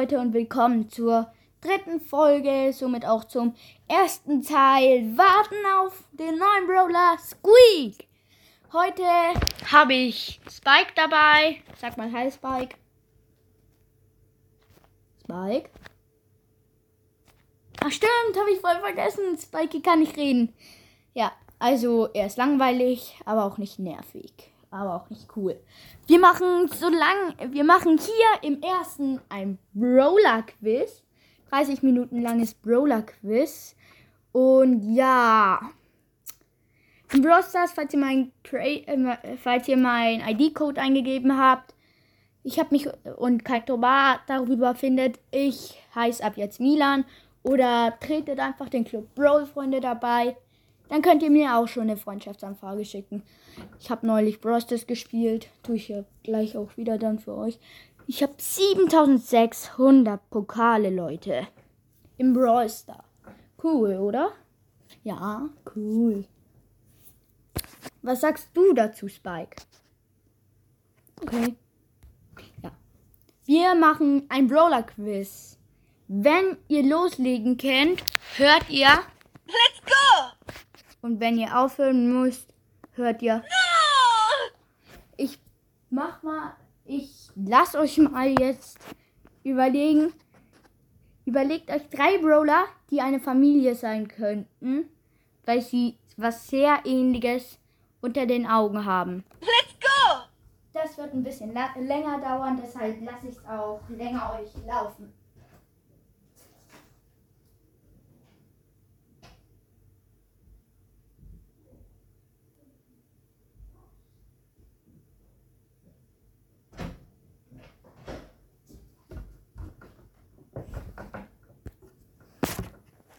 Leute und willkommen zur dritten Folge, somit auch zum ersten Teil. Warten auf den neuen Brawler Squeak. Heute habe ich Spike dabei. Sag mal Hi Spike. Spike. Ach stimmt, habe ich voll vergessen. Spike kann nicht reden. Ja, also er ist langweilig, aber auch nicht nervig. Aber auch nicht cool. Wir machen so lang, wir machen hier im ersten ein Brawler-Quiz. 30 Minuten langes Brawler-Quiz. Und ja. Im Brawl Stars, falls ihr mein, äh, mein ID-Code eingegeben habt, ich habe mich und Kaitoba darüber findet, ich heiße ab jetzt Milan oder tretet einfach den Club Brawl Freunde dabei. Dann könnt ihr mir auch schon eine Freundschaftsanfrage schicken. Ich habe neulich Brawl Stars gespielt, tue ich ja gleich auch wieder dann für euch. Ich habe 7600 Pokale, Leute. Im Brawl Star. Cool, oder? Ja, cool. Was sagst du dazu, Spike? Okay. Ja. Wir machen ein Brawler-Quiz. Wenn ihr loslegen könnt, hört ihr. Let's go! Und wenn ihr aufhören müsst, hört ihr. No! Ich mach mal. Ich lass euch mal jetzt überlegen. Überlegt euch drei Brawler, die eine Familie sein könnten, weil sie was sehr ähnliches unter den Augen haben. Let's go! Das wird ein bisschen länger dauern, deshalb lasse ich es auch länger euch laufen.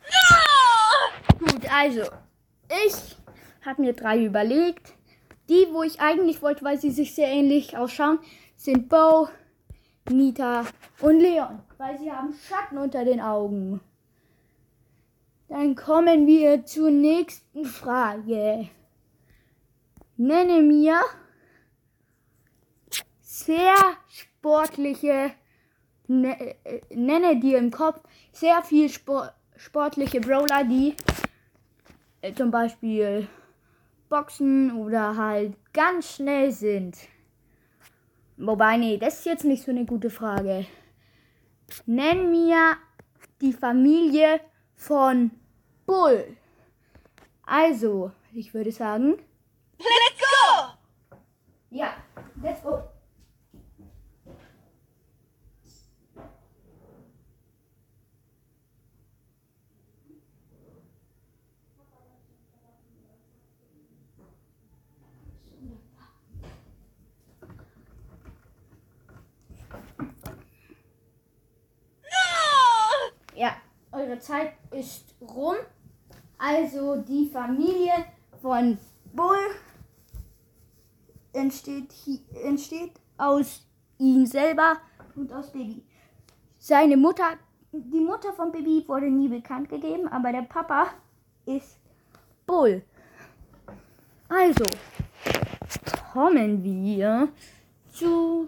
No! Gut, also, ich habe mir drei überlegt. Die, wo ich eigentlich wollte, weil sie sich sehr ähnlich ausschauen, sind Bo, Nita und Leon, weil sie haben Schatten unter den Augen. Dann kommen wir zur nächsten Frage. Nenne mir sehr sportliche, ne, äh, nenne dir im Kopf sehr viel Sport, sportliche Brawler, die äh, zum Beispiel Boxen oder halt ganz schnell sind. Wobei, nee, das ist jetzt nicht so eine gute Frage. Nenn mir die Familie von Bull. Also, ich würde sagen, Let's go! ja, let's go. No! Ja, eure Zeit ist rum. Also die Familie von Bull entsteht, entsteht aus ihm selber und aus Baby. Seine Mutter, die Mutter von Baby wurde nie bekannt gegeben, aber der Papa ist Bull. Also kommen wir zur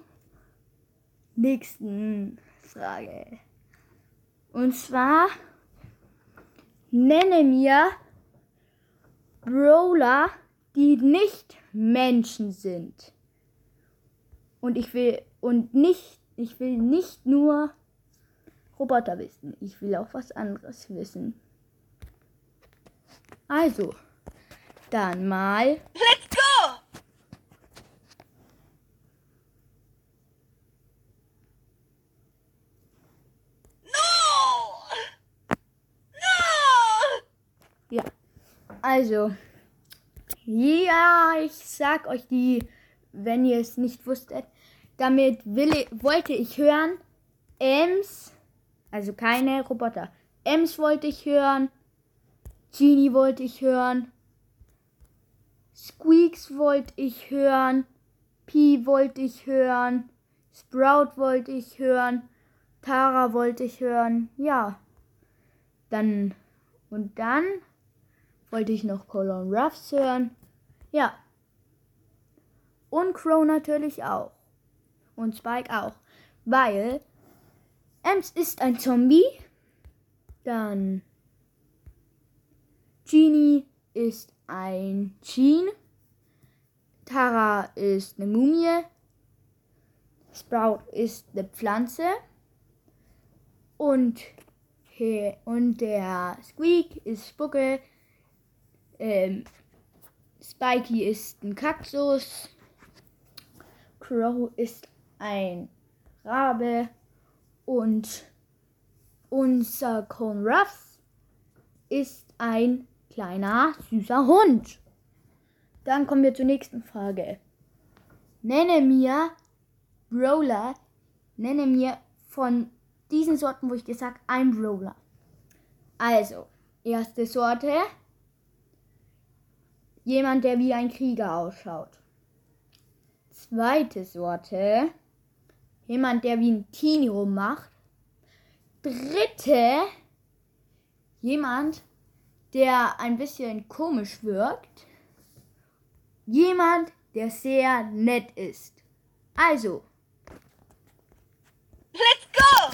nächsten Frage. Und zwar nenne mir Brawler, die nicht Menschen sind. Und ich will und nicht, ich will nicht nur Roboter wissen. Ich will auch was anderes wissen. Also, dann mal Let's go! No! No! Ja. Also. Ja, ich sag euch die, wenn ihr es nicht wusstet. Damit will wollte ich hören. Ems, also keine Roboter. Ems wollte ich hören. Genie wollte ich hören. Squeaks wollte ich hören. Pi wollte ich hören. Sprout wollte ich hören. Tara wollte ich hören. Ja. Dann. Und dann wollte ich noch Colon Ruffs hören. Ja. Und Crow natürlich auch. Und Spike auch. Weil Ems ist ein Zombie. Dann Genie ist ein Jean. Tara ist eine Mumie. Sprout ist eine Pflanze. Und, und der Squeak ist Spucke. Ähm, Spikey ist ein Kaktus. Crow ist ein Rabe. Und unser Cone Ruffs ist ein kleiner, süßer Hund. Dann kommen wir zur nächsten Frage. Nenne mir Brawler, nenne mir von diesen Sorten, wo ich sage, ein Brawler. Also, erste Sorte, jemand, der wie ein Krieger ausschaut. Zweite Sorte, jemand, der wie ein Teenie rummacht. Dritte, jemand, der ein bisschen komisch wirkt. Jemand, der sehr nett ist. Also, Let's go!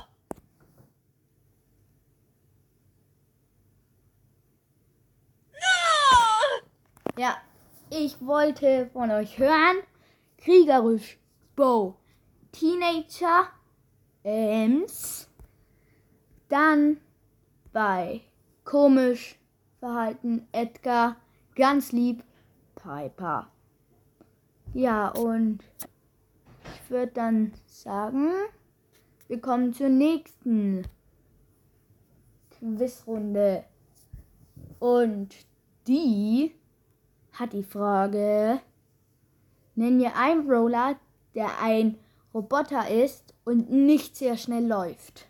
No! Ja, ich wollte von euch hören. Kriegerisch, Bo, Teenager, Ems. Dann bei komisch Verhalten Edgar, ganz lieb Piper. Ja, und ich würde dann sagen, wir kommen zur nächsten Quizrunde. Und die hat die Frage, nenn mir einen Brawler, der ein Roboter ist und nicht sehr schnell läuft.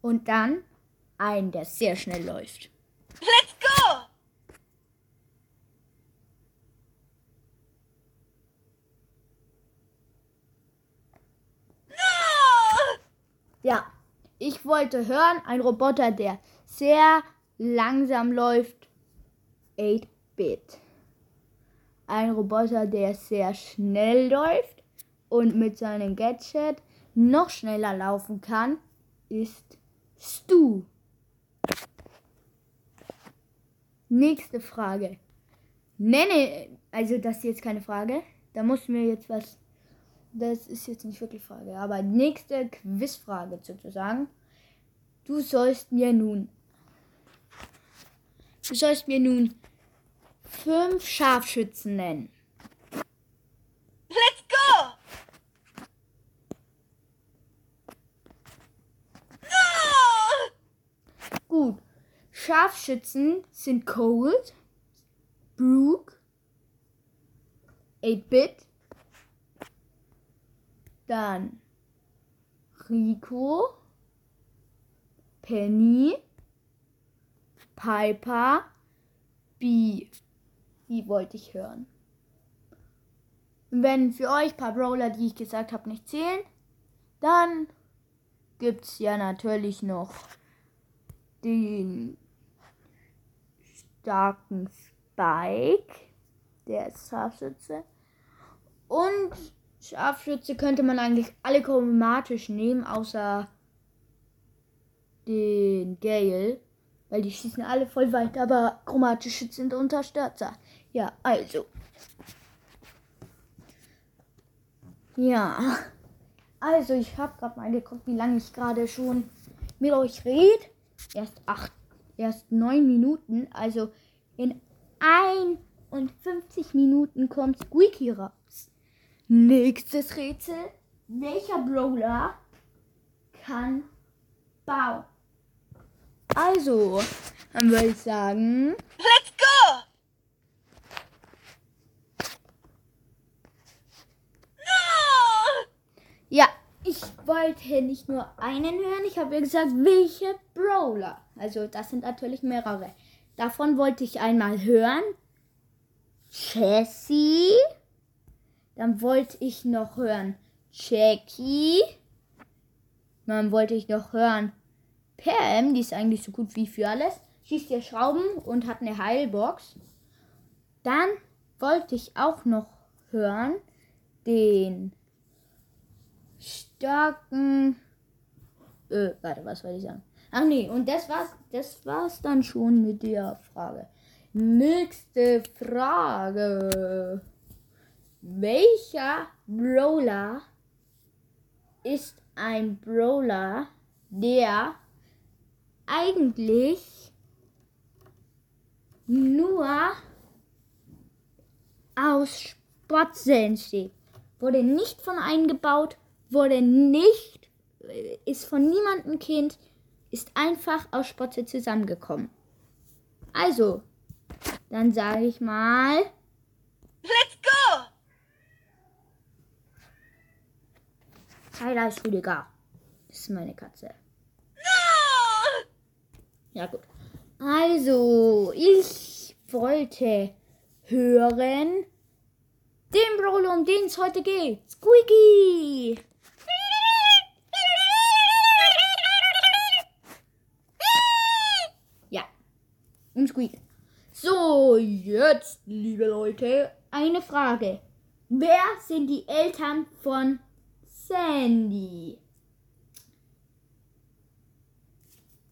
Und dann einen, der sehr schnell läuft. Let's go! No! Ja, ich wollte hören, ein Roboter, der sehr langsam läuft. 8-Bit. Ein Roboter, der sehr schnell läuft und mit seinem Gadget noch schneller laufen kann, ist Stu. Nächste Frage. Nenne, also das ist jetzt keine Frage, da muss mir jetzt was, das ist jetzt nicht wirklich Frage, aber nächste Quizfrage sozusagen. Du sollst mir nun, du sollst mir nun fünf Scharfschützen nennen. Let's go! No! Gut. Scharfschützen sind Cold, Brooke, 8-Bit, dann Rico, Penny, Piper, B. Die wollte ich hören. Wenn für euch ein paar Brawler, die ich gesagt habe, nicht zählen, dann gibt's ja natürlich noch den starken Spike, der ist Scharfschütze. Und Scharfschütze könnte man eigentlich alle chromatisch nehmen, außer den Gale. Weil die schießen alle voll weit, aber chromatische sind Unterstützer. Ja, also. Ja. Also, ich habe gerade mal geguckt, wie lange ich gerade schon mit euch rede. Erst acht, erst neun Minuten. Also in 51 Minuten kommt Squeaky raus. Nächstes Rätsel. Welcher Brawler kann bauen? Also, dann würde ich sagen, Let's go! No! ja, ich wollte nicht nur einen hören, ich habe ja gesagt, welche Brawler. Also, das sind natürlich mehrere. Davon wollte ich einmal hören. Jessie. Dann wollte ich noch hören Jackie. Dann wollte ich noch hören Pam, die ist eigentlich so gut wie für alles. Schießt ihr Schrauben und hat eine Heilbox. Dann wollte ich auch noch hören den starken Äh, warte, was wollte ich sagen? Ach nee, und das war's, das war's dann schon mit der Frage. Nächste Frage. Welcher Brawler ist ein Brawler, der eigentlich nur aus Sportzellen steht? Wurde nicht von eingebaut, wurde nicht, ist von niemandem Kind, ist einfach aus Spotze zusammengekommen. Also, dann sage ich mal, Let's go! Tyler ist Rüdiger. Das ist meine Katze. Ja, gut. Also, ich wollte hören, den Brawler, um den es heute geht. Squeaky! Ja, um Squeak. So, jetzt, liebe Leute, eine Frage. Wer sind die Eltern von Sandy?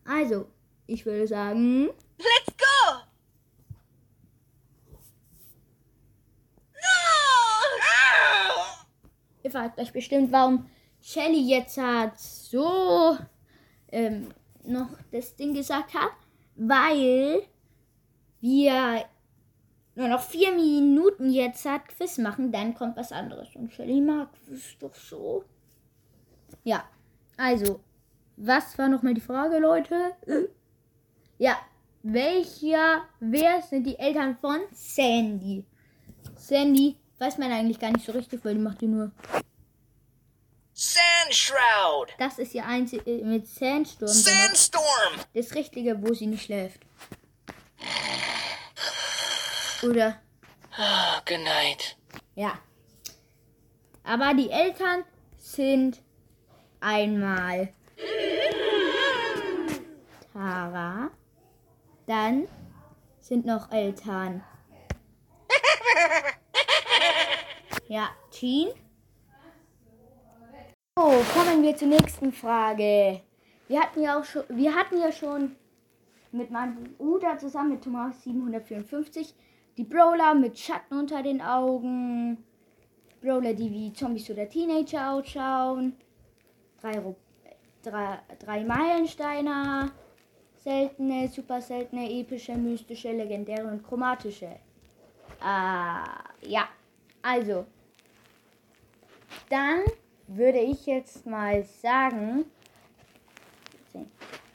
Also, ich würde sagen, Let's go! No! ihr fragt euch bestimmt, warum Shelly jetzt hat so ähm, noch das Ding gesagt hat, weil wir nur noch vier Minuten jetzt hat Quiz machen, dann kommt was anderes. Und Shelly mag Quiz doch so. Ja, also, was war nochmal die Frage, Leute? Ja, welcher, wer sind die Eltern von Sandy? Sandy weiß man eigentlich gar nicht so richtig, weil die macht die nur Sand Shroud. Das ist ja eins äh, mit Sandsturm. genau. Sandstorm. Das Richtige, wo sie nicht schläft. Oder, Oh, good night. ja. Aber die Eltern sind einmal Tara. Dann sind noch Eltern. Ja, Jean. So, kommen wir zur nächsten Frage. Wir hatten ja auch schon, wir hatten ja schon mit meinem Bruder zusammen mit Thomas 754 die Brawler mit Schatten unter den Augen, Brawler, die wie Zombies oder Teenager ausschauen, drei, drei, drei Meilensteiner, seltene, super seltene, epische, mystische, legendäre und chromatische. Ah, ja, also, dann würde ich jetzt mal sagen,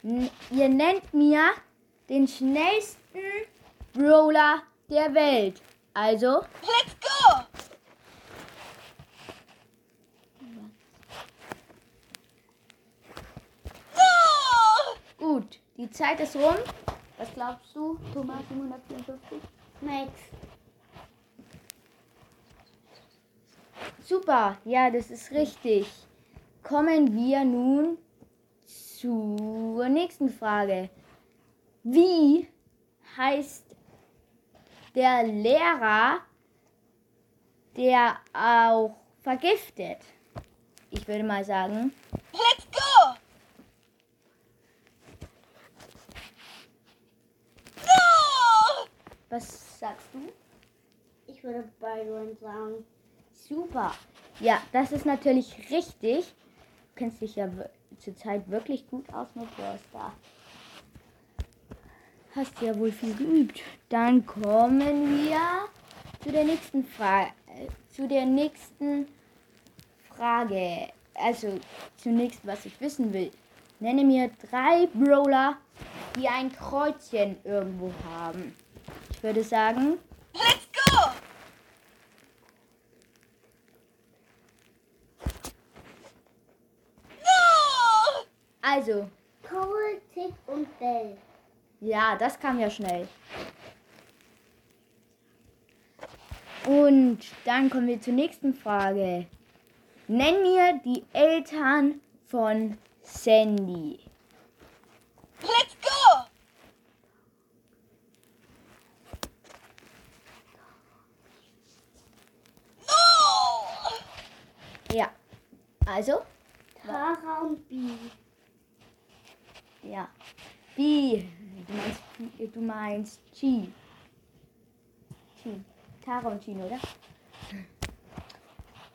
ihr nennt mir den schnellsten Brawler der Welt. Also, Let's go! Gut, die Zeit ist rum. Was glaubst du, Thomas 754? Max. Super, ja, das ist richtig. Kommen wir nun zur nächsten Frage. Wie heißt der Lehrer, der auch vergiftet? Ich würde mal sagen, Let's go! No! Was sagst du? Ich würde Byron sagen. Super. Ja, das ist natürlich richtig. Du kennst dich ja zurzeit wirklich gut aus mit Brawl Stars. Hast ja wohl viel geübt. Dann kommen wir zu der nächsten Frage. Zu der nächsten Frage. Also zunächst, was ich wissen will. Nenne mir drei Brawler, die ein Kreuzchen irgendwo haben. Ich würde sagen, Let's go! No! also Cole, Tick und Bell. Ja, das kam ja schnell. Und dann kommen wir zur nächsten Frage. Nenn mir die Eltern von Sandy. Let's go! No! Ja, also, Tara und B. Ja. B. Du meinst, du meinst Chi. Chi. Tara und Chin, oder?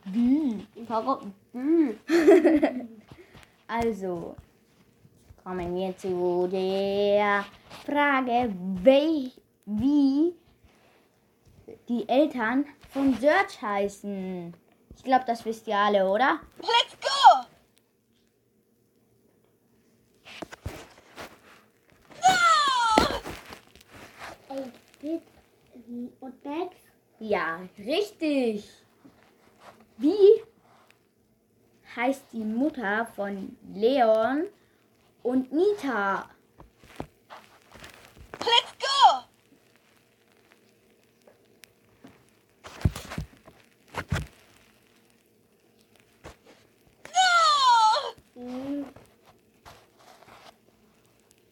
B. Warum? B. also, kommen wir zu der Frage, wie, wie die Eltern von Serge heißen. Ich glaube, das wisst ihr alle, oder? Let's go! Und Max. Ja, richtig. Wie heißt die Mutter von Leon und Nita? Let's go! No! Hm.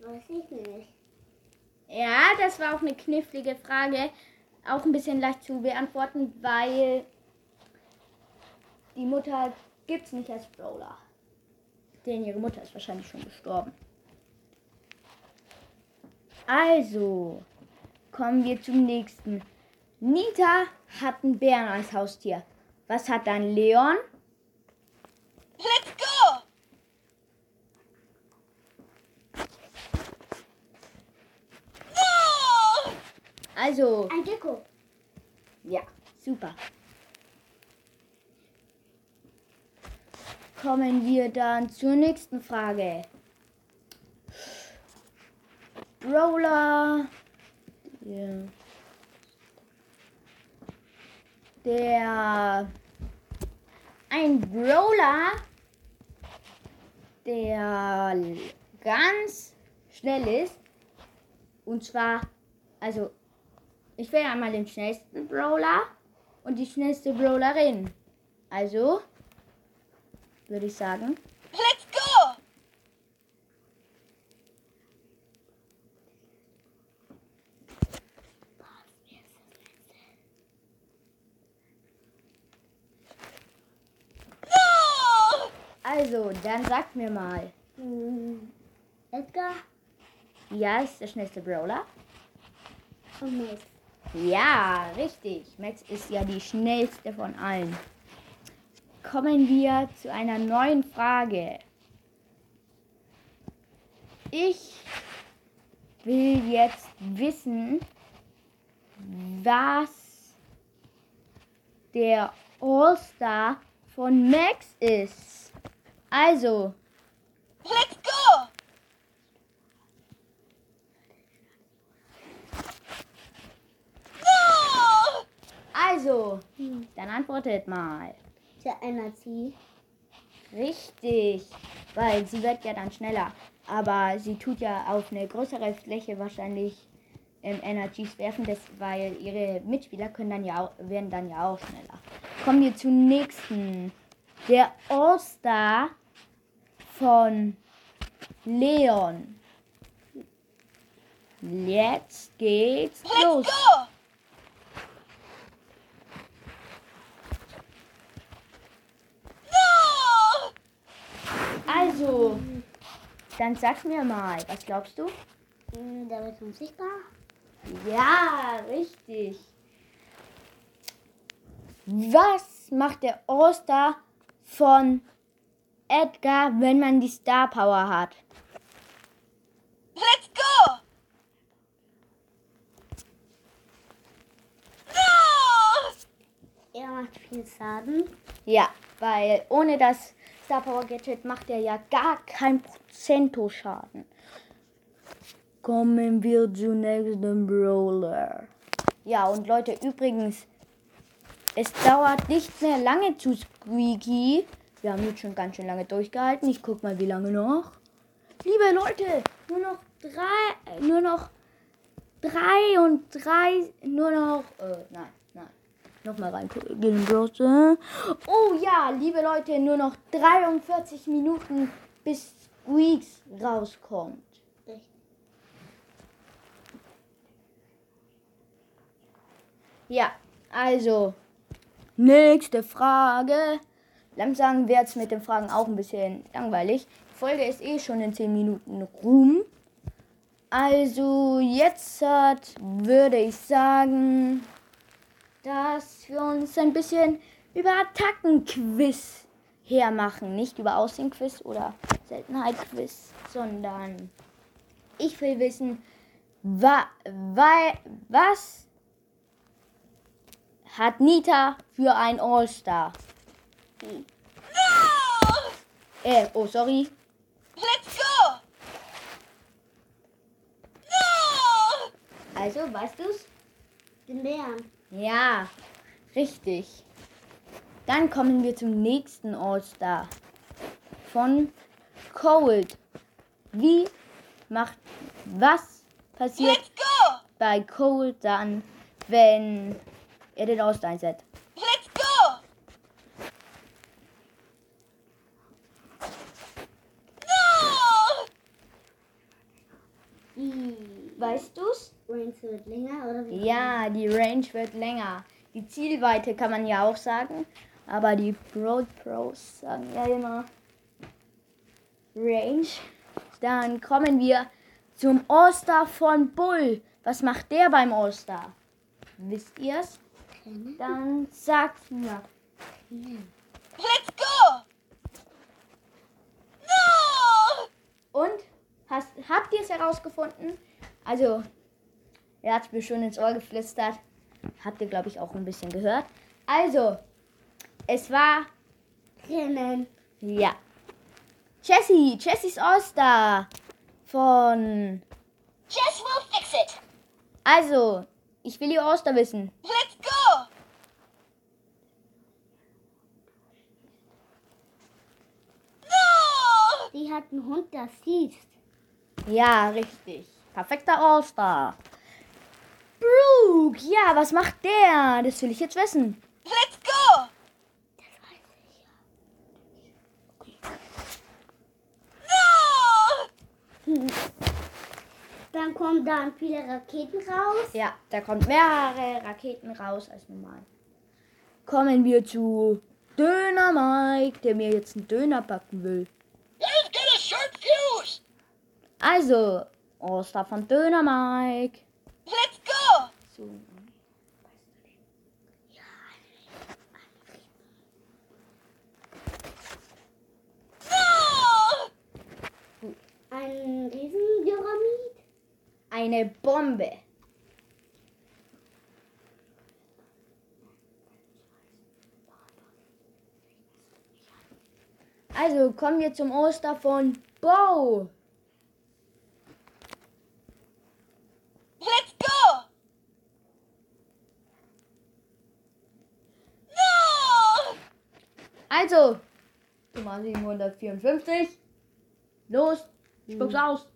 Weiß ich nicht. Ja, das war auch eine knifflige Frage. Auch ein bisschen leicht zu beantworten, weil die Mutter gibt's nicht als Brawler. Denn ihre Mutter ist wahrscheinlich schon gestorben. Also, kommen wir zum nächsten. Nita hat einen Bären als Haustier. Was hat dann Leon? Let's go! No! Also, Ein Gecko. Ja, super. Kommen wir dann zur nächsten Frage. Brawler. Der, der ein Brawler, der ganz schnell ist. Und zwar, also ich wäre einmal den schnellsten Brawler und die schnellste Brawlerin. Also würde ich sagen, Let's go! No! also dann sagt mir mal, Hm. Edgar ja, ist der schnellste Brawler? und Max. Ja, richtig. Max ist ja die schnellste von allen. Kommen wir zu einer neuen Frage. Ich will jetzt wissen, was der All-Star von Max ist. Also, Let's go! No! also, dann antwortet mal. Ja Energy. Richtig, weil sie wird ja dann schneller. Aber sie tut ja auf eine größere Fläche wahrscheinlich ähm, Energies werfen, das, weil ihre Mitspieler können dann ja auch, werden dann ja auch schneller. Kommen wir zum nächsten. Der All-Star von Leon. Jetzt geht's los. Let's go! No! Also, dann sag mir mal, was glaubst du? Hm, Der wird unsichtbar. Ja, richtig. Was macht der All-Star von Edgar, wenn man die Star Power hat? Let's go! No! Er macht viel Schaden. Ja, weil ohne das Star Power Gadget macht er ja gar kein Prozento Schaden. Kommen wir zum nächsten Brawler. Ja, und Leute, übrigens, es dauert nicht mehr lange zu Squeaky. Wir haben jetzt schon ganz schön lange durchgehalten. Ich guck mal, wie lange noch. Liebe Leute, nur noch drei, nur noch drei und drei, nur noch, äh, nein. Nochmal reingehen, Browser. Oh ja, liebe Leute, nur noch 43 Minuten bis Squeaks rauskommt. Ja, also, nächste Frage. Langsam wird es mit den Fragen auch ein bisschen langweilig. Folge ist eh schon in 10 Minuten rum. Also jetzt würde ich sagen, dass wir uns ein bisschen über Attackenquiz hermachen. Nicht über Aussehen-Quiz oder Seltenheit-Quiz, sondern ich will wissen, wa, wa, was hat Nita für ein All-Star? No! Äh, oh, sorry. Let's go! No! Also, weißt du's? Den Bären. Ja, richtig. Dann kommen wir zum nächsten All-Star. Von Cold. Wie macht, was passiert bei Cold dann, wenn er den All-Star einsetzt? Let's go! No! Die Weißt du's? Range wird länger oder wie? Ja, die Range wird länger. Die Zielweite kann man ja auch sagen, aber die Broad Pros sagen ja immer Range. Dann kommen wir zum All-Star von Bull. Was macht der beim All-Star? Wisst ihr's? Dann sagt mir. Let's go! No! Und? Hast, habt ihr es herausgefunden? Also, er hat mir schon ins Ohr geflüstert. Habt ihr, glaube ich, auch ein bisschen gehört. Also, es war Rennen. Ja. Jessie, Jessies All-Star von. Jess will fix it! Also, ich will ihr All-Star wissen. Let's go! No! Die hat einen Hund, das siehst. Ja, richtig. Perfekter All-Star. Brooke, ja, was macht der? Das will ich jetzt wissen. Let's go! No! Dann kommen dann viele Raketen raus. Ja, da kommt mehrere Raketen raus als normal. Kommen wir zu Döner Mike, der mir jetzt einen Döner backen will. I've got a sharp fuse! Also, All-Star von Döner Mike. Let's So. No! Ein Riesenpyramid. Eine Bombe. Also kommen wir zum Oster von Bo. Let's go! No! Also, Nummer 754. Los, spuck's aus.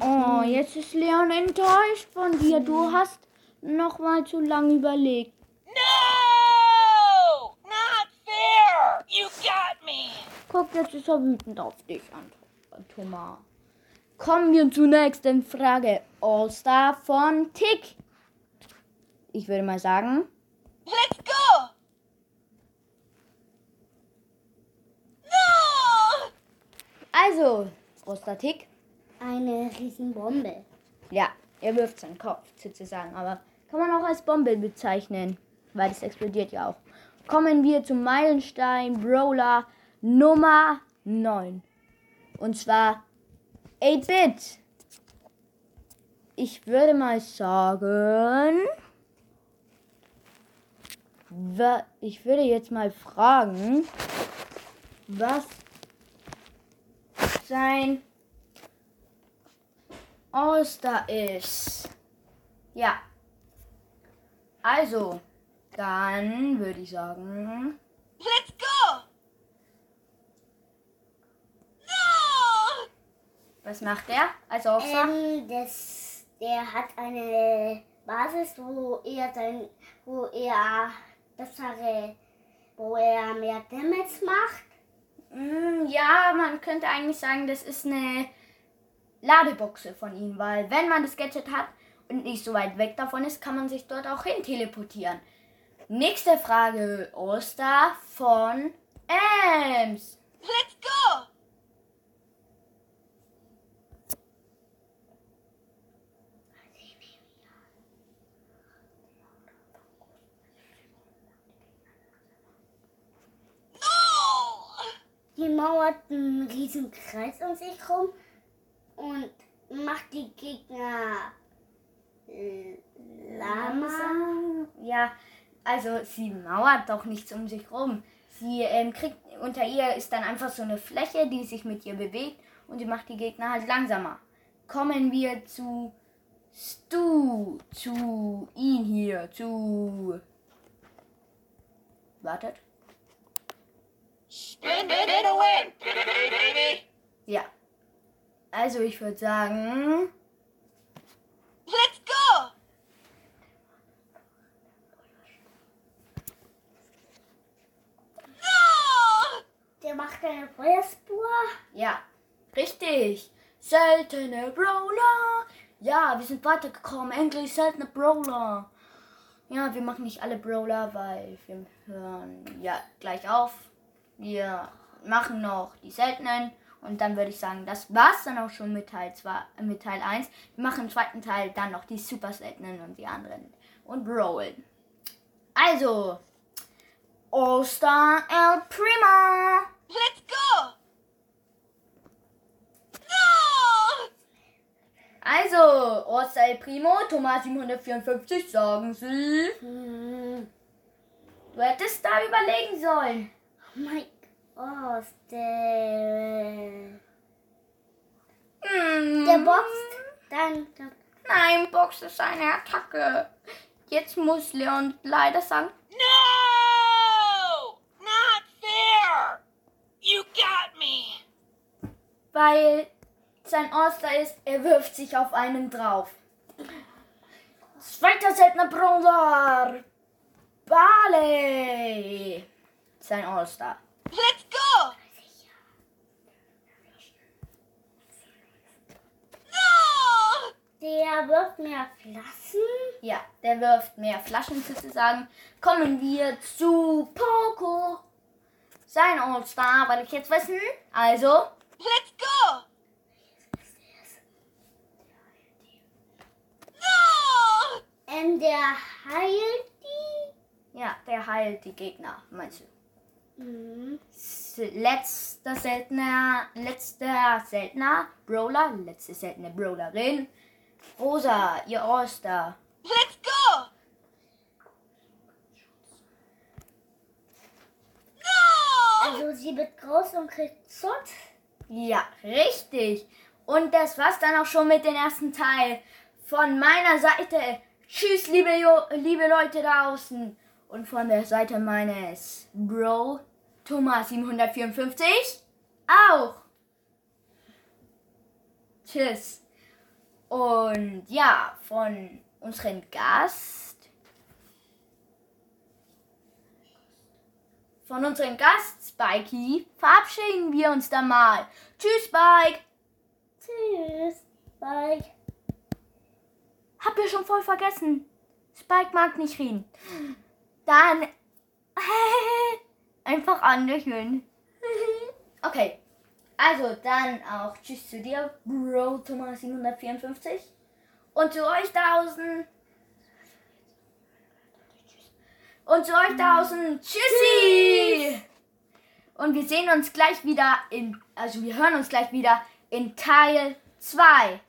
Oh, jetzt ist Leon enttäuscht von dir. Du hast noch mal zu lange überlegt. No! Not fair! You got me! Guck, jetzt ist er wütend auf dich, Ant- Thomas. Kommen wir zur nächsten Frage. All-Star von Tick. Ich würde mal sagen, Let's go! No! also, All-Star Tick. Eine Riesenbombe. Ja, er wirft seinen Kopf sozusagen, aber kann man auch als Bombe bezeichnen, weil es explodiert ja auch. Kommen wir zum Meilenstein Brawler Nummer 9. Und zwar 8-Bit. Ich würde mal sagen, ich würde jetzt mal fragen, was sein All-Star ist. Ja. Also, dann würde ich sagen. Let's go! No! Was macht der als All-Star? Ähm, das, der hat eine Basis, wo er sein, wo er bessere, wo er mehr Damage macht. Mm, ja, man könnte eigentlich sagen, das ist eine Ladeboxe von ihm, weil wenn man das Gadget hat und nicht so weit weg davon ist, kann man sich dort auch hin teleportieren. Nächste Frage, Oster von Ems. Let's go! No! Die Mauer hat einen riesen Kreis um sich rum und macht die Gegner äh, langsam. Ja, also sie mauert doch nichts um sich rum. Sie ähm, kriegt, unter ihr ist dann einfach so eine Fläche, die sich mit ihr bewegt und sie macht die Gegner halt langsamer. Kommen wir zu Stu, zu ihn hier, zu... Wartet. Spin it in a win, baby. Ja. Also ich würde sagen, Let's go! No! Der macht eine Feuerspur. ja, richtig. Seltene Brawler. Ja, wir sind weitergekommen. Endlich seltene Brawler. Ja, wir machen nicht alle Brawler, weil wir hören ja gleich auf. Wir machen noch die seltenen. Und dann würde ich sagen, das war's dann auch schon mit Teil 2, äh, mit Teil 1. Wir machen im zweiten Teil dann noch die super seltenen und die anderen. Und Brawlen. Also, All-Star El Primo. Let's go! No! Also, All-Star El Primo, Thomas 754, sagen Sie. Hm. Du hättest da überlegen sollen. Oh mein Gott, der, Hm. der boxt. Dann, dann Nein, Box ist eine Attacke. Jetzt muss Leon leider sagen, No! Not fair! You got me! weil sein All-Star ist, er wirft sich auf einen drauf. Zweiter seltener Brawler. Barley. Sein All-Star. Let's go! No! der wirft mir Flaschen. Ja, der wirft mehr Flaschen sozusagen. Kommen wir zu Poco. Sein All-Star, weil ich jetzt wissen. Also, Let's go! No! Ähm, der heilt die. ja, der heilt die Gegner, meinst du? Mhm. Letzter seltener, letzter seltener Brawler, letzte seltene Brawlerin. Rosa, ihr All-Star. Let's go! No! Also sie wird groß und kriegt Schutz. Ja, richtig. Und das war's dann auch schon mit dem ersten Teil von meiner Seite. Tschüss, liebe, jo liebe Leute da außen. Und von der Seite meines Bro Thomas 754 auch. Tschüss. Und ja, von unserem Gast. Von unserem Gast Spikey verabschieden wir uns dann mal. Tschüss, Spike. Tschüss. Bye. Hab ich schon voll vergessen. Spike mag nicht reden. Dann einfach anlächeln. Okay. Also dann auch Tschüss zu dir, Bro Thomas 754. Und zu euch da außen. Und zu euch da außen. Tschüssi! Und wir sehen uns gleich wieder in, also wir hören uns gleich wieder in Teil 2.